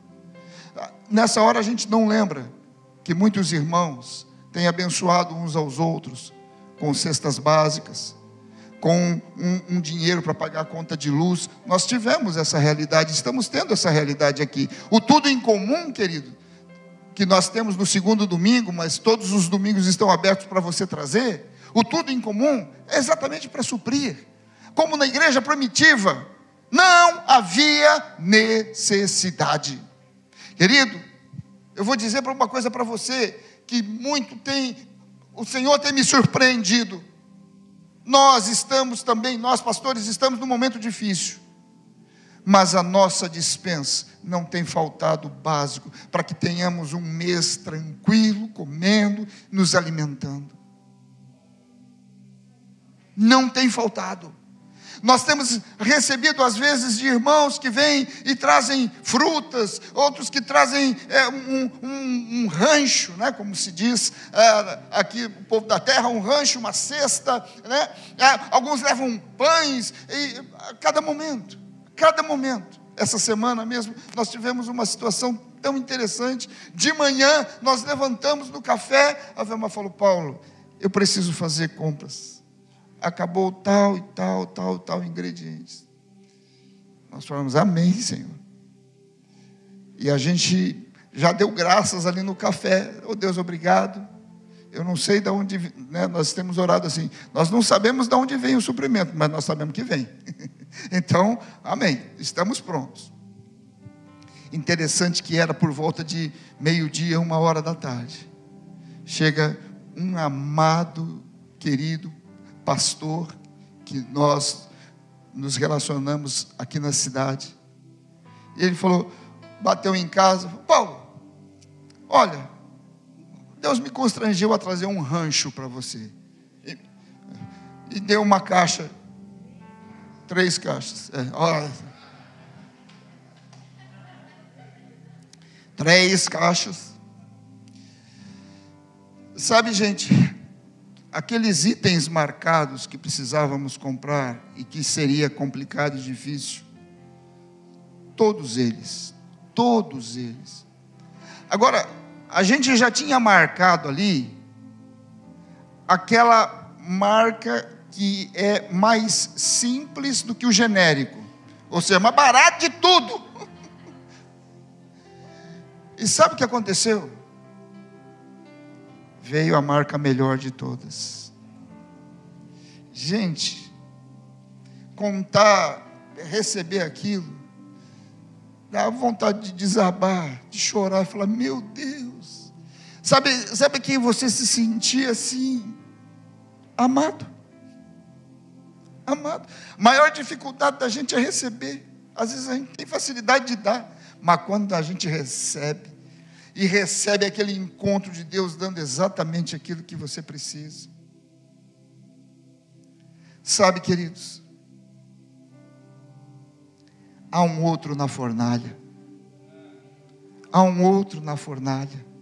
[SPEAKER 1] Nessa hora a gente não lembra que muitos irmãos têm abençoado uns aos outros com cestas básicas, com um, um dinheiro para pagar a conta de luz. Nós tivemos essa realidade, estamos tendo essa realidade aqui. O tudo em comum, querido, que nós temos no segundo domingo, mas todos os domingos estão abertos para você trazer o tudo em comum, é exatamente para suprir. Como na igreja primitiva, não havia necessidade. Querido, eu vou dizer uma coisa para você que muito tem, o Senhor tem me surpreendido. Nós estamos também, nós pastores, estamos num momento difícil. Mas a nossa dispensa não tem faltado básico para que tenhamos um mês tranquilo, comendo, nos alimentando não tem faltado. Nós temos recebido, às vezes, de irmãos que vêm e trazem frutas, outros que trazem é, um, um, um, rancho, né, como se diz é, aqui, o povo da terra, um rancho, uma cesta. Né, é, alguns levam pães, e, a cada momento, cada momento. Essa semana mesmo, nós tivemos uma situação tão interessante. De manhã, nós levantamos no café, a Velma falou: Paulo, eu preciso fazer compras acabou tal e tal, tal, tal ingredientes. Nós falamos, Amém, Senhor. E a gente já deu graças ali no café. Oh Deus, obrigado. Eu não sei de onde, né, nós temos orado assim. Nós não sabemos de onde vem o suprimento, mas nós sabemos que vem. então, amém. Estamos prontos. Interessante que era por volta de meio-dia, uma hora da tarde. Chega um amado, querido pastor que nós nos relacionamos aqui na cidade. E ele falou, bateu em casa, Paulo, olha, Deus me constrangeu a trazer um rancho para você. E, e, deu uma caixa, três caixas. É, olha. Três caixas. Sabe, gente, aqueles itens marcados que precisávamos comprar e que seria complicado e difícil, todos eles, todos eles. Agora, a gente já tinha marcado ali aquela marca que é mais simples do que o genérico, ou seja, mais barato de tudo. E sabe o que aconteceu? Veio a marca melhor de todas. Gente, contar, receber aquilo, dá vontade de desabar, de chorar, falar: Meu Deus. Sabe, sabe que você se sentia assim, amado? Amado. Maior dificuldade da gente é receber. Às vezes a gente tem facilidade de dar, mas quando a gente recebe, e recebe aquele encontro de Deus dando exatamente aquilo que você precisa. Sabe, queridos, há um outro na fornalha. Há um outro na fornalha.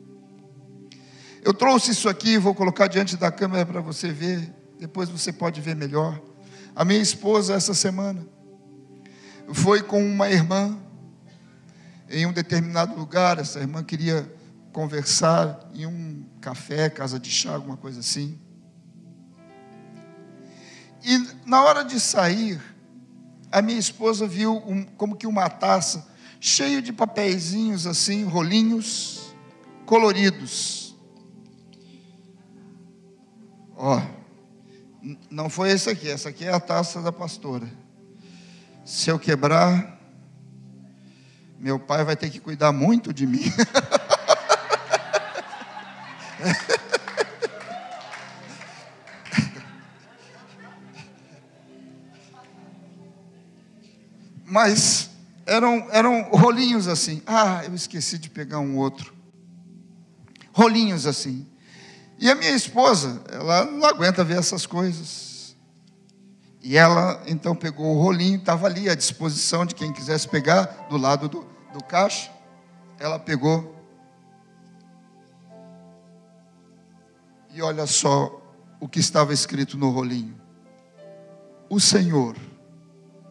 [SPEAKER 1] Eu trouxe isso aqui, vou colocar diante da câmera para você ver, depois você pode ver melhor. A minha esposa, essa semana, foi com uma irmã em um determinado lugar. Essa irmã queria conversar em um café, casa de chá, alguma coisa assim. E na hora de sair, a minha esposa viu um, como que uma taça cheio de papeizinhos assim, rolinhos coloridos. Ó, não foi esse aqui, essa aqui é a taça da pastora. Se eu quebrar, meu pai vai ter que cuidar muito de mim. Mas eram, eram rolinhos assim. Ah, eu esqueci de pegar um outro. Rolinhos assim. E a minha esposa, ela não aguenta ver essas coisas. E ela então pegou o rolinho, estava ali à disposição de quem quisesse pegar, do lado do, do caixa. Ela pegou. E olha só o que estava escrito no rolinho: O Senhor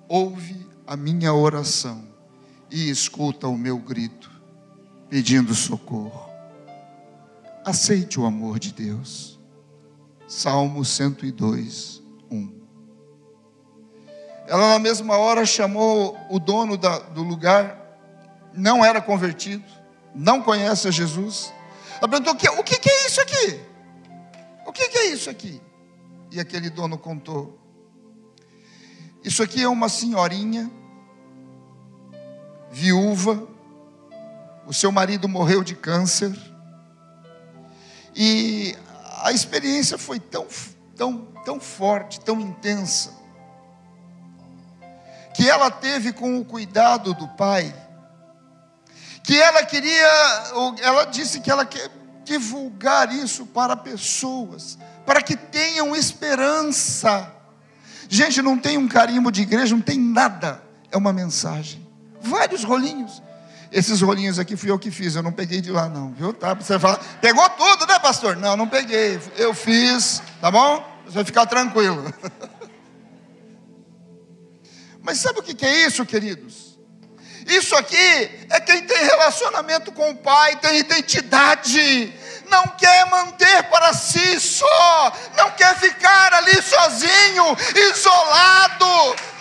[SPEAKER 1] ouve a minha oração e escuta o meu grito, pedindo socorro. Aceite o amor de Deus. Salmo 102, 1. Ela, na mesma hora, chamou o dono da, do lugar, não era convertido, não conhece a Jesus. Ela perguntou: o que, o que é isso aqui? O que é isso aqui? E aquele dono contou: Isso aqui é uma senhorinha viúva, o seu marido morreu de câncer, e a experiência foi tão, tão, tão forte, tão intensa, que ela teve com o cuidado do pai, que ela queria, ela disse que ela quer divulgar isso para pessoas, para que tenham esperança. Gente, não tem um carimbo de igreja, não tem nada, é uma mensagem. Vários rolinhos. Esses rolinhos aqui fui eu que fiz, eu não peguei de lá não, viu? Tá? Você fala, pegou tudo, né, pastor? Não, não peguei. Eu fiz, tá bom? Você vai ficar tranquilo. Mas sabe o que é isso, queridos? Isso aqui é quem tem relacionamento com o Pai, tem identidade, não quer manter para si só, não quer ficar ali sozinho, isolado,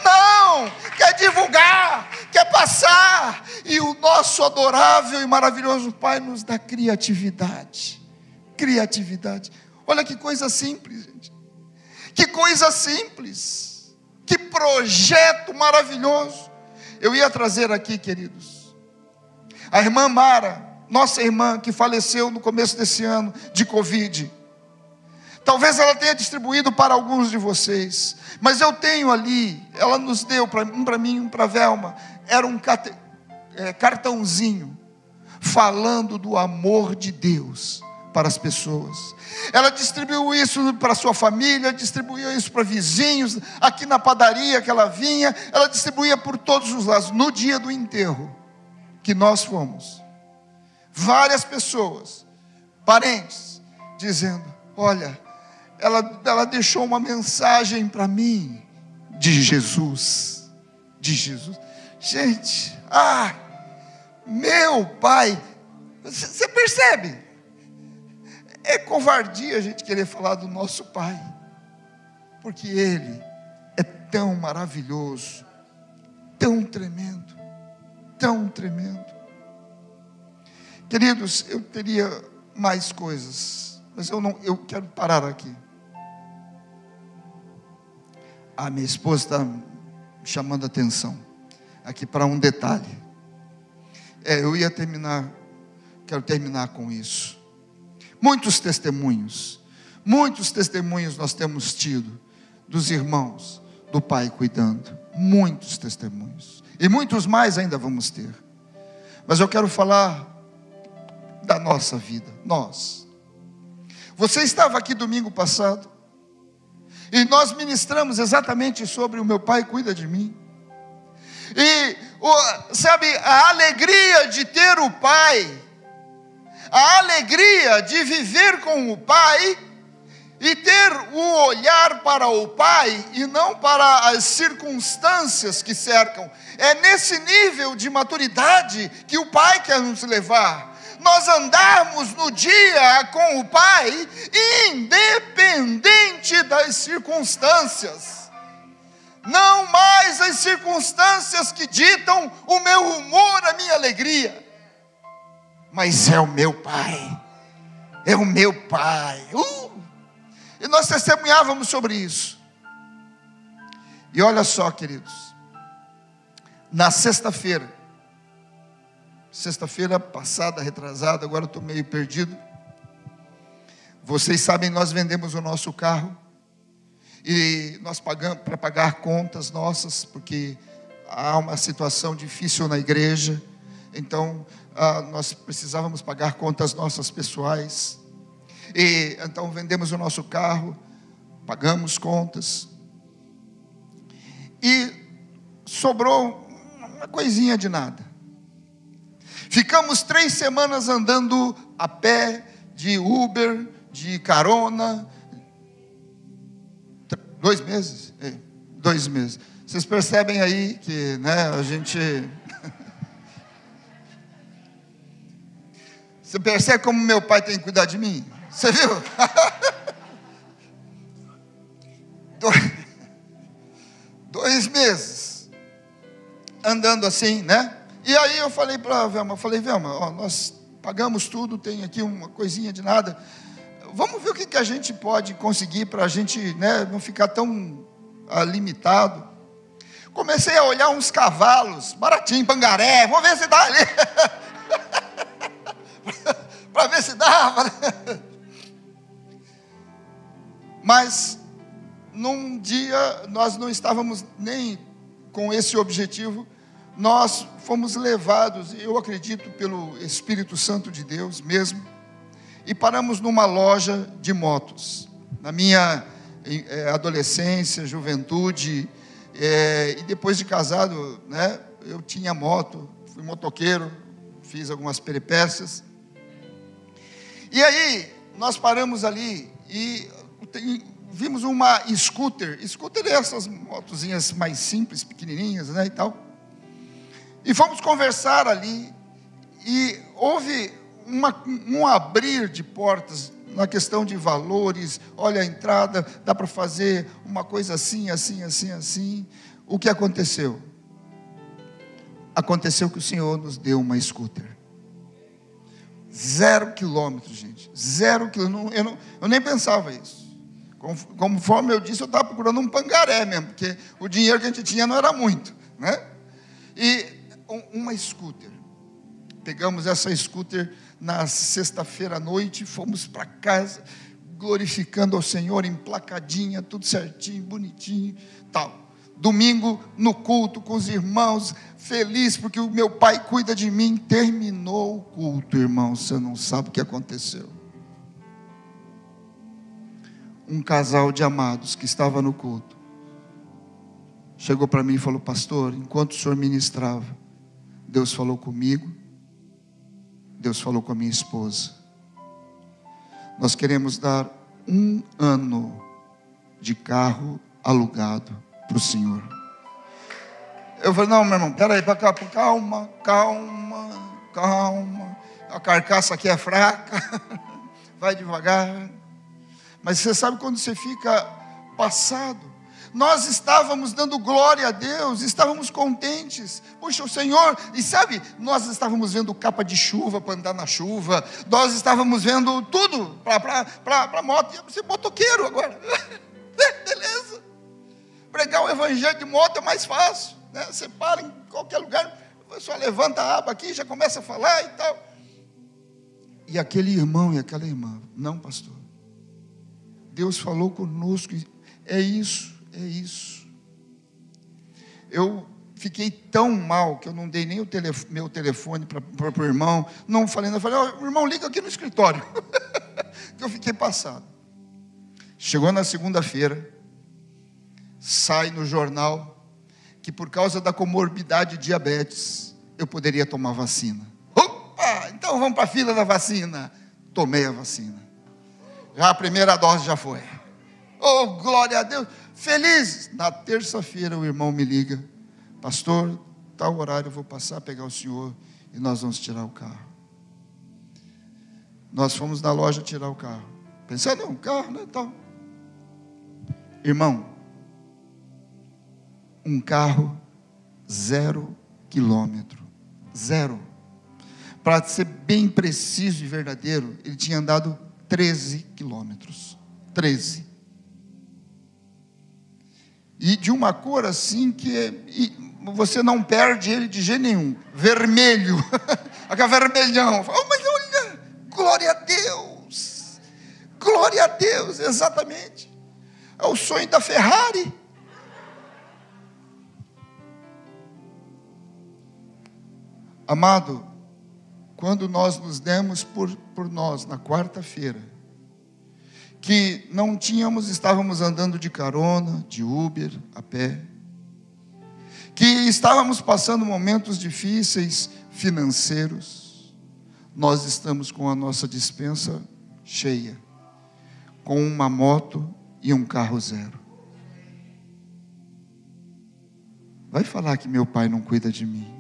[SPEAKER 1] não, quer divulgar, quer passar, e o nosso adorável e maravilhoso Pai nos dá criatividade. Criatividade. Olha que coisa simples, gente. Que coisa simples. Que projeto maravilhoso. Eu ia trazer aqui, queridos, a irmã Mara, nossa irmã que faleceu no começo desse ano de Covid. Talvez ela tenha distribuído para alguns de vocês, mas eu tenho ali, ela nos deu, um para mim, um para Velma, era um é, cartãozinho falando do amor de Deus para as pessoas. Ela distribuiu isso para sua família, distribuiu isso para vizinhos, aqui na padaria que ela vinha, ela distribuía por todos os lados. No dia do enterro que nós fomos, várias pessoas, parentes, dizendo: Olha, ela, ela deixou uma mensagem para mim de Jesus. De Jesus. Gente, ah, meu pai, você percebe? É covardia a gente querer falar do nosso pai, porque ele é tão maravilhoso, tão tremendo, tão tremendo. Queridos, eu teria mais coisas, mas eu não, eu quero parar aqui. A minha esposa está chamando atenção aqui para um detalhe. É, eu ia terminar, quero terminar com isso. Muitos testemunhos, muitos testemunhos nós temos tido dos irmãos, do Pai cuidando. Muitos testemunhos. E muitos mais ainda vamos ter. Mas eu quero falar da nossa vida, nós. Você estava aqui domingo passado e nós ministramos exatamente sobre o meu pai cuida de mim. E sabe, a alegria de ter o pai, a alegria de viver com o pai e ter o olhar para o Pai e não para as circunstâncias que cercam. É nesse nível de maturidade que o Pai quer nos levar. Nós andarmos no dia com o Pai, independente das circunstâncias. Não mais as circunstâncias que ditam o meu humor, a minha alegria, mas é o meu Pai, é o meu Pai. Uh! E nós testemunhávamos sobre isso. E olha só, queridos, na sexta-feira, sexta-feira passada, retrasada, agora estou meio perdido. Vocês sabem, nós vendemos o nosso carro e nós pagamos para pagar contas nossas, porque há uma situação difícil na igreja, então ah, nós precisávamos pagar contas nossas pessoais. E então vendemos o nosso carro, pagamos contas. E sobrou uma coisinha de nada. Ficamos três semanas andando a pé, de Uber, de carona. Dois meses? É, dois meses. Vocês percebem aí que né, a gente. Você percebe como meu pai tem que cuidar de mim? Você viu? Dois, meses andando assim, né? E aí eu falei para a Velma, eu falei, Velma, ó, nós pagamos tudo, tem aqui uma coisinha de nada. Vamos ver o que, que a gente pode conseguir para a gente né, não ficar tão ah, limitado. Comecei a olhar uns cavalos, baratinho, pangaré, vou ver se dá ali. para ver se dava. Né? Mas num dia nós não estávamos nem com esse objetivo, nós fomos levados, eu acredito, pelo Espírito Santo de Deus mesmo, e paramos numa loja de motos. Na minha é, adolescência, juventude, é, e depois de casado, né, eu tinha moto, fui motoqueiro, fiz algumas peripécias. E aí, nós paramos ali e tem, vimos uma scooter. Scooter é essas motozinhas mais simples, pequenininhas, né, e tal. E fomos conversar ali e houve uma, um abrir de portas na questão de valores. Olha a entrada, dá para fazer uma coisa assim, assim, assim, assim. O que aconteceu? Aconteceu que o Senhor nos deu uma scooter. Zero quilômetros, gente. Zero quilômetros. Eu, não, eu nem pensava isso. Conforme eu disse, eu estava procurando um pangaré mesmo, porque o dinheiro que a gente tinha não era muito. Né? E uma scooter. Pegamos essa scooter na sexta-feira à noite, fomos para casa, glorificando ao Senhor, emplacadinha, tudo certinho, bonitinho, tal. Domingo no culto com os irmãos, feliz porque o meu pai cuida de mim. Terminou o culto, irmão, você não sabe o que aconteceu um casal de amados que estava no culto chegou para mim e falou: Pastor, enquanto o senhor ministrava, Deus falou comigo, Deus falou com a minha esposa. Nós queremos dar um ano de carro alugado para o Senhor. Eu falei: Não, meu irmão, peraí, para cá, calma, calma, calma. A carcaça aqui é fraca, vai devagar. Mas você sabe quando você fica passado? Nós estávamos dando glória a Deus, estávamos contentes. Puxa, o Senhor, e sabe, nós estávamos vendo capa de chuva para andar na chuva, nós estávamos vendo tudo para moto, ser motoqueiro agora. Beleza. Pregar o evangelho de moto é mais fácil. Né? Você para em qualquer lugar, só levanta a aba aqui, já começa a falar e tal. E aquele irmão e aquela irmã, não, pastor. Deus falou conosco, é isso, é isso. Eu fiquei tão mal que eu não dei nem o telefone, meu telefone para o irmão, não falei, não falei, oh, irmão, liga aqui no escritório. que eu fiquei passado. Chegou na segunda-feira, sai no jornal que por causa da comorbidade diabetes, eu poderia tomar vacina. Opa, então vamos para a fila da vacina. Tomei a vacina. Já a primeira dose já foi. Oh, glória a Deus. Feliz. Na terça-feira o irmão me liga. Pastor, tal horário eu vou passar pegar o senhor e nós vamos tirar o carro. Nós fomos na loja tirar o carro. Pensando, um carro, né? Tal. Irmão, um carro zero quilômetro. Zero. Para ser bem preciso e verdadeiro, ele tinha andado 13 quilômetros. 13. E de uma cor assim que você não perde ele de jeito nenhum. Vermelho. Aquela vermelhão. Oh, mas olha, glória a Deus. Glória a Deus, exatamente. É o sonho da Ferrari. Amado, quando nós nos demos por, por nós na quarta-feira, que não tínhamos, estávamos andando de carona, de Uber, a pé, que estávamos passando momentos difíceis financeiros, nós estamos com a nossa dispensa cheia, com uma moto e um carro zero. Vai falar que meu pai não cuida de mim.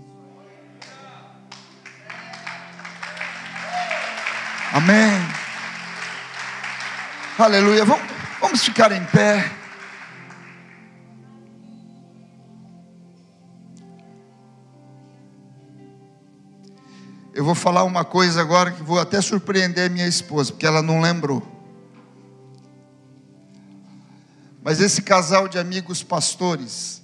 [SPEAKER 1] Amém. Aleluia. Vamos, vamos ficar em pé. Eu vou falar uma coisa agora que vou até surpreender minha esposa, porque ela não lembrou. Mas esse casal de amigos pastores,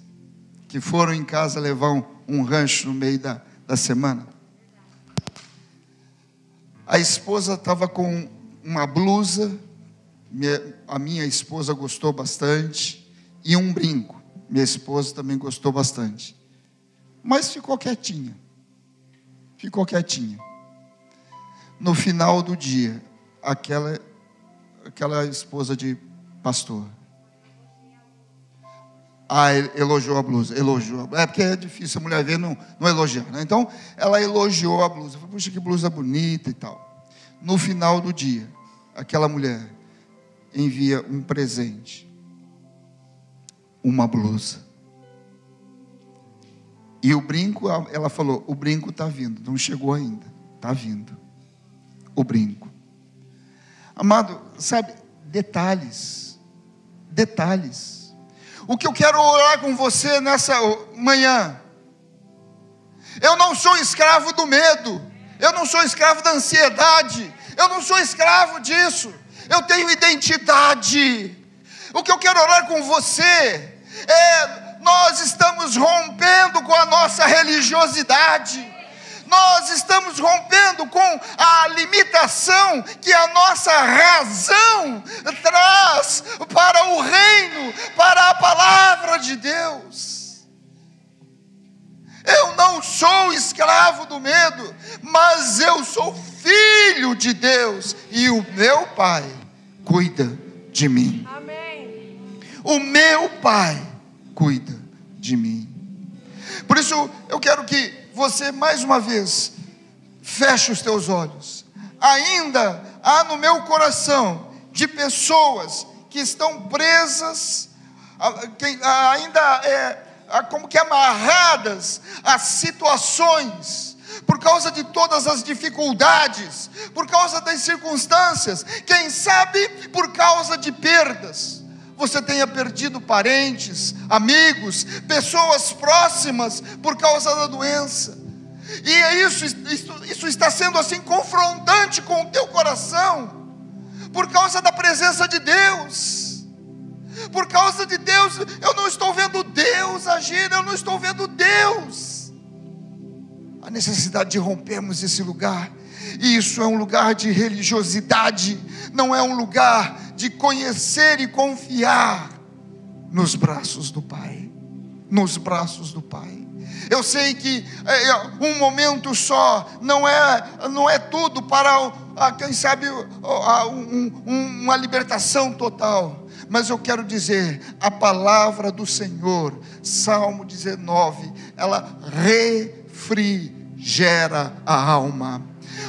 [SPEAKER 1] que foram em casa levar um, um rancho no meio da, da semana, a esposa estava com uma blusa, a minha esposa gostou bastante, e um brinco. Minha esposa também gostou bastante. Mas ficou quietinha. Ficou quietinha. No final do dia, aquela, aquela esposa de pastor. Ah, elogiou a blusa, elogiou. É porque é difícil a mulher ver não, não elogiar. Né? Então, ela elogiou a blusa. Puxa, que blusa bonita e tal. No final do dia, aquela mulher envia um presente. Uma blusa. E o brinco, ela falou, o brinco está vindo. Não chegou ainda. Está vindo. O brinco. Amado, sabe, detalhes. Detalhes o que eu quero orar com você nessa manhã. Eu não sou escravo do medo, eu não sou escravo da ansiedade, eu não sou escravo disso, eu tenho identidade. O que eu quero orar com você é: nós estamos rompendo com a nossa religiosidade nós estamos rompendo com a limitação que a nossa razão traz para o reino, para a palavra de Deus. Eu não sou escravo do medo, mas eu sou filho de Deus e o meu Pai cuida de mim. Amém. O meu Pai cuida de mim. Por isso eu quero que você mais uma vez feche os teus olhos. Ainda há no meu coração de pessoas que estão presas, ainda é, como que amarradas a situações, por causa de todas as dificuldades, por causa das circunstâncias, quem sabe por causa de perdas você tenha perdido parentes, amigos, pessoas próximas por causa da doença. E é isso, isso, isso está sendo assim confrontante com o teu coração, por causa da presença de Deus. Por causa de Deus, eu não estou vendo Deus agir, eu não estou vendo Deus. a necessidade de rompermos esse lugar. Isso é um lugar de religiosidade, não é um lugar de conhecer e confiar nos braços do Pai. Nos braços do Pai. Eu sei que é, é um momento só não é, não é tudo para, quem sabe, um, uma libertação total. Mas eu quero dizer, a palavra do Senhor, Salmo 19, ela refrigera a alma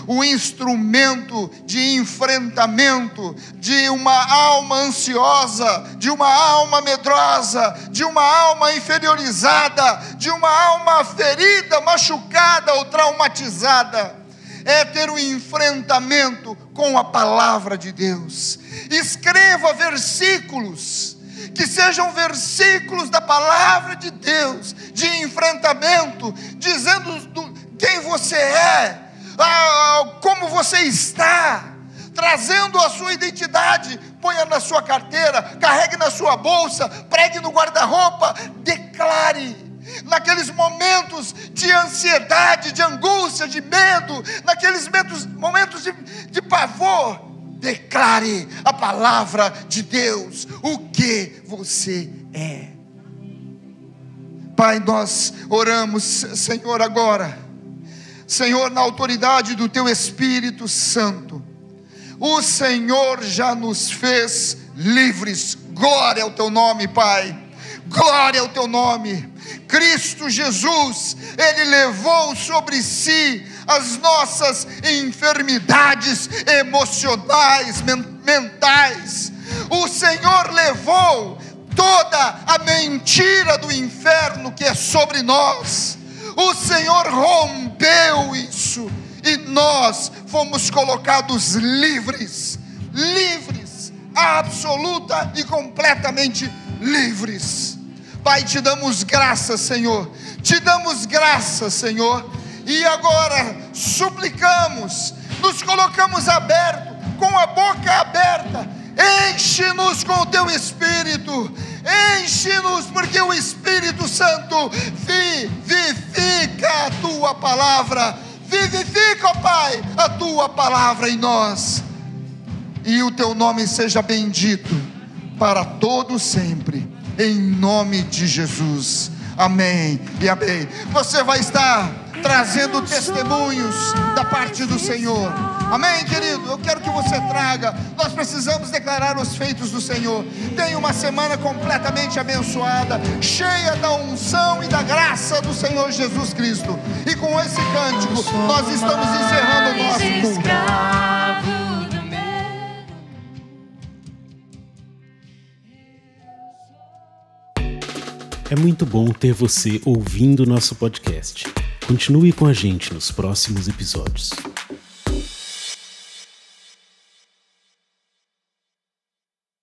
[SPEAKER 1] o instrumento de enfrentamento de uma alma ansiosa, de uma alma medrosa, de uma alma inferiorizada, de uma alma ferida, machucada ou traumatizada. É ter um enfrentamento com a palavra de Deus. Escreva versículos que sejam versículos da palavra de Deus, de enfrentamento, dizendo do, quem você é, ah, como você está, trazendo a sua identidade, ponha na sua carteira, carregue na sua bolsa, pregue no guarda-roupa, declare. Naqueles momentos de ansiedade, de angústia, de medo, naqueles momentos, momentos de, de pavor, declare a palavra de Deus, o que você é. Pai, nós oramos, Senhor, agora Senhor, na autoridade do Teu Espírito Santo, o Senhor já nos fez livres. Glória ao Teu nome, Pai. Glória ao Teu nome. Cristo Jesus, Ele levou sobre si as nossas enfermidades emocionais, mentais. O Senhor levou toda a mentira do inferno que é sobre nós o Senhor rompeu isso e nós fomos colocados livres, livres, absoluta e completamente livres. Pai, te damos graças, Senhor, te damos graças, Senhor, e agora suplicamos, nos colocamos abertos, com a boca aberta, enche-nos com o teu espírito enche-nos, porque o Espírito Santo vivifica a tua palavra, vivifica, ó Pai, a tua palavra em nós, e o teu nome seja bendito para todo sempre, em nome de Jesus. Amém e amém. Você vai estar trazendo testemunhos da parte do Senhor. Amém, querido? Eu quero que você traga. Nós precisamos declarar os feitos do Senhor. Tenha uma semana completamente abençoada, cheia da unção e da graça do Senhor Jesus Cristo. E com esse cântico, nós estamos encerrando o nosso culto.
[SPEAKER 3] É muito bom ter você ouvindo nosso podcast. Continue com a gente nos próximos episódios.